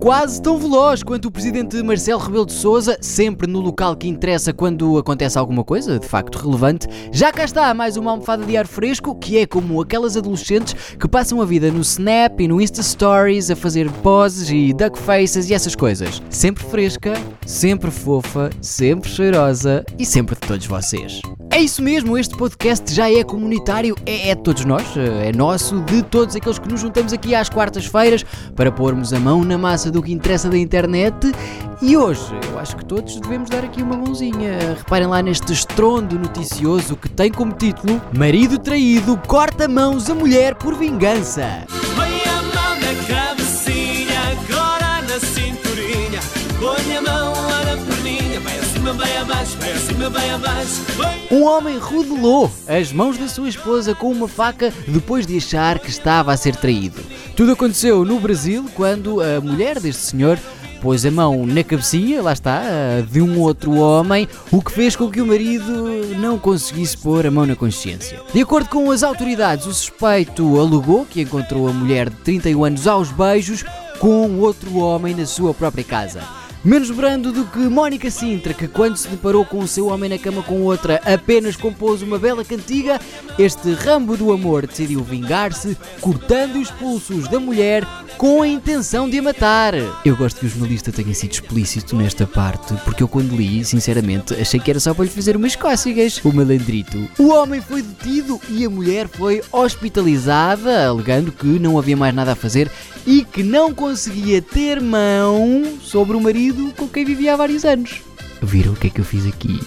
Quase tão veloz quanto o presidente Marcelo Rebelo de Sousa, sempre no local que interessa quando acontece alguma coisa de facto relevante. Já cá está mais uma almofada de ar fresco, que é como aquelas adolescentes que passam a vida no Snap e no Insta Stories a fazer poses e duck faces e essas coisas. Sempre fresca, sempre fofa, sempre cheirosa e sempre de todos vocês. É isso mesmo, este podcast já é comunitário, é, é de todos nós, é nosso, de todos aqueles que nos juntamos aqui às quartas-feiras para pormos a mão na massa do que interessa da internet. E hoje, eu acho que todos devemos dar aqui uma mãozinha. Reparem lá neste estrondo noticioso que tem como título Marido traído corta mãos a mulher por vingança. Põe a mão na cabecinha, agora na cinturinha. Põe a mão Um homem rodelou as mãos da sua esposa com uma faca depois de achar que estava a ser traído. Tudo aconteceu no Brasil quando a mulher deste senhor pôs a mão na cabecinha, lá está, de um outro homem, o que fez com que o marido não conseguisse pôr a mão na consciência. De acordo com as autoridades, o suspeito alegou que encontrou a mulher de 31 anos aos beijos com outro homem na sua própria casa. Menos brando do que Mónica Sintra, que quando se deparou com o seu homem na cama com outra apenas compôs uma bela cantiga, este rambo do amor decidiu vingar-se, cortando os pulsos da mulher com a intenção de a matar. Eu gosto que o jornalista tenha sido explícito nesta parte, porque eu quando li, sinceramente, achei que era só para lhe fazer umas cócegas, o malandrito. O homem foi detido e a mulher foi hospitalizada, alegando que não havia mais nada a fazer e que não conseguia ter mão sobre o marido com quem vivia há vários anos. Viram o que é que eu fiz aqui?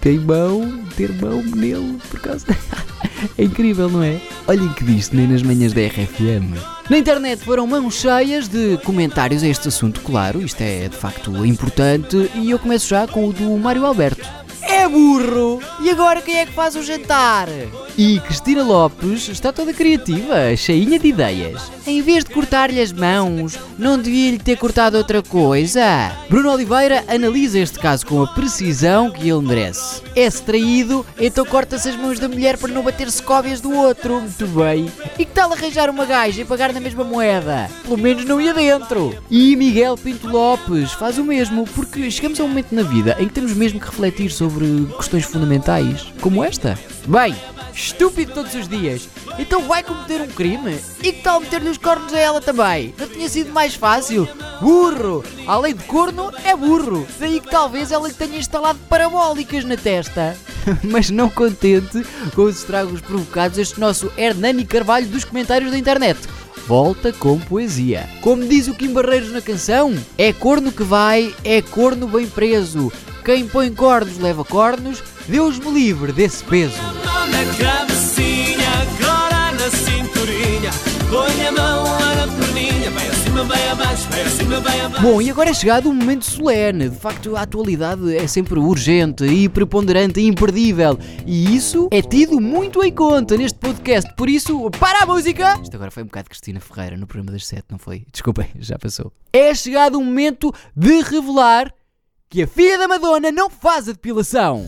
Tem mão, mão nele, por causa. é incrível, não é? Olhem que disto nem nas manhãs da RFM. Na internet foram mãos cheias de comentários a este assunto, claro, isto é de facto importante, e eu começo já com o do Mário Alberto. É burro! E agora quem é que faz o jantar? E Cristina Lopes está toda criativa, cheinha de ideias. Em vez de cortar-lhe as mãos, não devia-lhe ter cortado outra coisa? Bruno Oliveira analisa este caso com a precisão que ele merece. É-se traído, então corta-se as mãos da mulher para não bater secóvias do outro. Muito bem. E que tal arranjar uma gaja e pagar na mesma moeda? Pelo menos não ia dentro. E Miguel Pinto Lopes faz o mesmo, porque chegamos a um momento na vida em que temos mesmo que refletir sobre questões fundamentais, como esta. Bem, estúpido todos os dias. Então vai cometer um crime? E que tal meter-lhe os cornos a ela também? Não tinha sido mais fácil? Burro! Além de corno, é burro. Daí que talvez ela tenha instalado parabólicas na testa. Mas não contente com os estragos provocados, este nosso Hernani Carvalho dos comentários da internet volta com poesia. Como diz o Kim Barreiros na canção, é corno que vai, é corno bem preso. Quem põe cornos leva cornos, Deus me livre desse peso. na cabecinha, agora na cinturinha. Põe a mão lá na perninha, vai acima, vai abaixo, vai acima, vai abaixo. Bom, e agora é chegado um momento solene. De facto, a atualidade é sempre urgente e preponderante e imperdível. E isso é tido muito em conta neste podcast. Por isso, para a música! Isto agora foi um bocado Cristina Ferreira no programa das sete, não foi? Desculpem, já passou. É chegado o momento de revelar que a filha da Madonna não faz a depilação.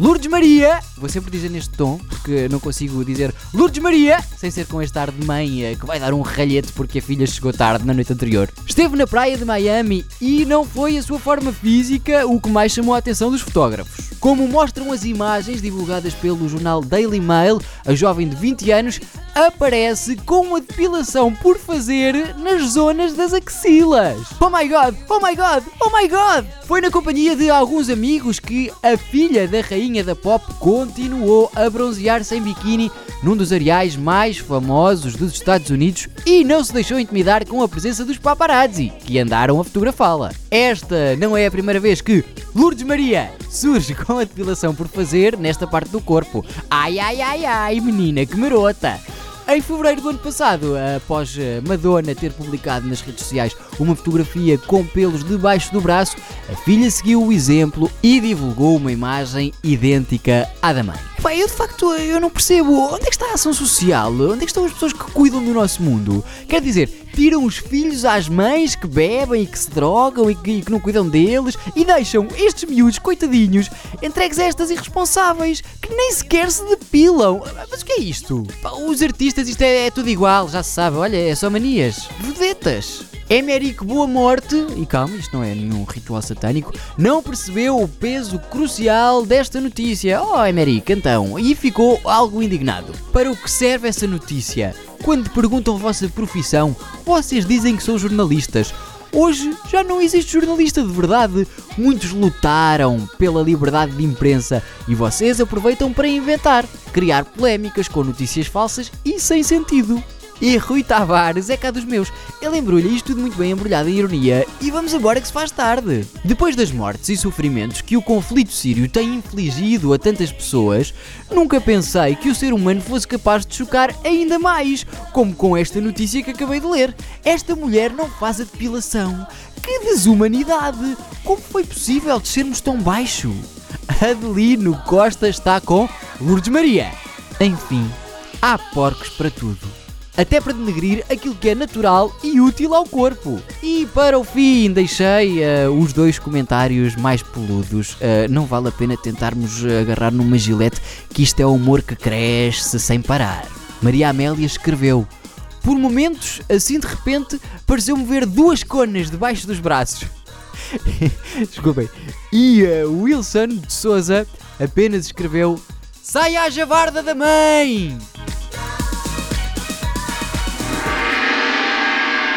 Lourdes Maria, vou sempre dizer neste tom, porque não consigo dizer Lourdes Maria, sem ser com este ar de mãe eh, que vai dar um ralhete porque a filha chegou tarde na noite anterior. Esteve na praia de Miami e não foi a sua forma física o que mais chamou a atenção dos fotógrafos. Como mostram as imagens divulgadas pelo jornal Daily Mail, a jovem de 20 anos aparece com uma depilação por fazer nas zonas das axilas. Oh my god, oh my god, oh my god! Foi na companhia de alguns amigos que a filha da rainha da pop continuou a bronzear-se biquíni num dos areais mais famosos dos Estados Unidos e não se deixou intimidar com a presença dos paparazzi, que andaram a fotografá-la. Esta não é a primeira vez que Lourdes Maria surge com a depilação por fazer nesta parte do corpo. Ai ai ai ai, menina que marota! Em fevereiro do ano passado, após eh, Madonna ter publicado nas redes sociais uma fotografia com pelos debaixo do braço, a filha seguiu o exemplo e divulgou uma imagem idêntica à da mãe. Bem, eu de facto eu não percebo onde é que está a ação social, onde é que estão as pessoas que cuidam do nosso mundo. Quer dizer, tiram os filhos às mães que bebem e que se drogam e que, e que não cuidam deles e deixam estes miúdos, coitadinhos, entregues a estas irresponsáveis que nem sequer se depilam. Mas o que é isto? Pá, Os artistas, isto é, é tudo igual, já se sabe, olha, é só manias. Vedetas. Emeric Boa Morte, e calma, isto não é nenhum ritual satânico, não percebeu o peso crucial desta notícia. Oh, Emeric, então, e ficou algo indignado. Para o que serve essa notícia? Quando perguntam vossa profissão, vocês dizem que são jornalistas. Hoje já não existe jornalista de verdade. Muitos lutaram pela liberdade de imprensa e vocês aproveitam para inventar, criar polémicas com notícias falsas e sem sentido. E Rui Tavares é cá dos meus. Ele embrulha isto tudo muito bem embrulhado em ironia e vamos embora que se faz tarde. Depois das mortes e sofrimentos que o conflito sírio tem infligido a tantas pessoas, nunca pensei que o ser humano fosse capaz de chocar ainda mais, como com esta notícia que acabei de ler. Esta mulher não faz a depilação. Que desumanidade! Como foi possível descermos tão baixo? Adelino Costa está com Lourdes Maria. Enfim, há porcos para tudo até para denegrir aquilo que é natural e útil ao corpo. E para o fim, deixei eh, os dois comentários mais peludos. Eh, não vale a pena tentarmos agarrar numa gilete, que isto é o humor que cresce sem parar. Maria Amélia escreveu. Por momentos, assim de repente, pareceu-me ver duas conas debaixo dos braços. Desculpem. E eh, Wilson de Souza apenas escreveu: Sai à javarda da mãe!